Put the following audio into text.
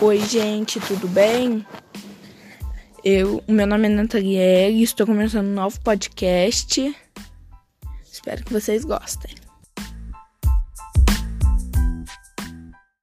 Oi, gente, tudo bem? Eu, meu nome é Nataliele, estou começando um novo podcast. Espero que vocês gostem.